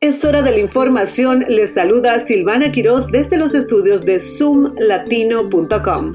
Es hora de la información. Les saluda Silvana Quiroz desde los estudios de zoomlatino.com.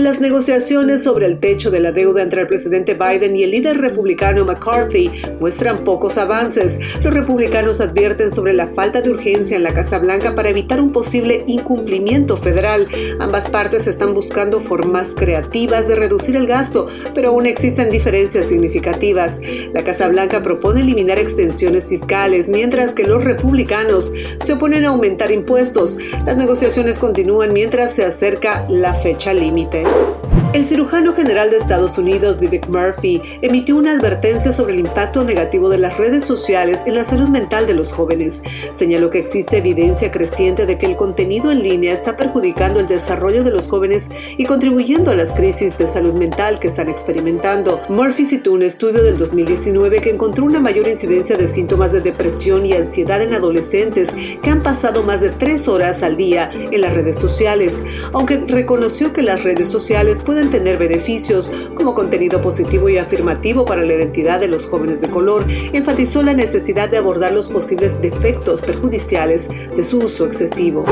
Las negociaciones sobre el techo de la deuda entre el presidente Biden y el líder republicano McCarthy muestran pocos avances. Los republicanos advierten sobre la falta de urgencia en la Casa Blanca para evitar un posible incumplimiento federal. Ambas partes están buscando formas creativas de reducir el gasto, pero aún existen diferencias significativas. La Casa Blanca propone eliminar extensiones fiscales, mientras que los republicanos se oponen a aumentar impuestos. Las negociaciones continúan mientras se acerca la fecha límite. Thank you. El cirujano general de Estados Unidos, Vivek Murphy, emitió una advertencia sobre el impacto negativo de las redes sociales en la salud mental de los jóvenes. Señaló que existe evidencia creciente de que el contenido en línea está perjudicando el desarrollo de los jóvenes y contribuyendo a las crisis de salud mental que están experimentando. Murphy citó un estudio del 2019 que encontró una mayor incidencia de síntomas de depresión y ansiedad en adolescentes que han pasado más de tres horas al día en las redes sociales, aunque reconoció que las redes sociales pueden tener beneficios como contenido positivo y afirmativo para la identidad de los jóvenes de color, enfatizó la necesidad de abordar los posibles defectos perjudiciales de su uso excesivo.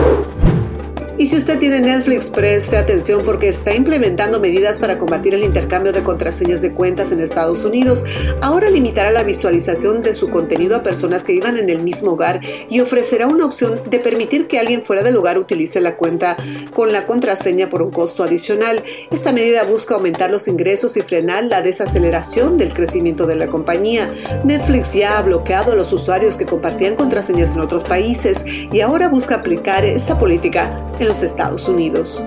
Y si usted tiene Netflix, preste atención porque está implementando medidas para combatir el intercambio de contraseñas de cuentas en Estados Unidos. Ahora limitará la visualización de su contenido a personas que vivan en el mismo hogar y ofrecerá una opción de permitir que alguien fuera del hogar utilice la cuenta con la contraseña por un costo adicional. Esta medida busca aumentar los ingresos y frenar la desaceleración del crecimiento de la compañía. Netflix ya ha bloqueado a los usuarios que compartían contraseñas en otros países y ahora busca aplicar esta política en los Estados Unidos.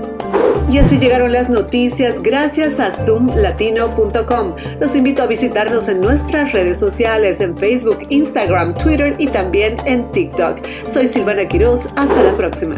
Y así llegaron las noticias gracias a zoomlatino.com. Los invito a visitarnos en nuestras redes sociales, en Facebook, Instagram, Twitter y también en TikTok. Soy Silvana Quiroz. Hasta la próxima.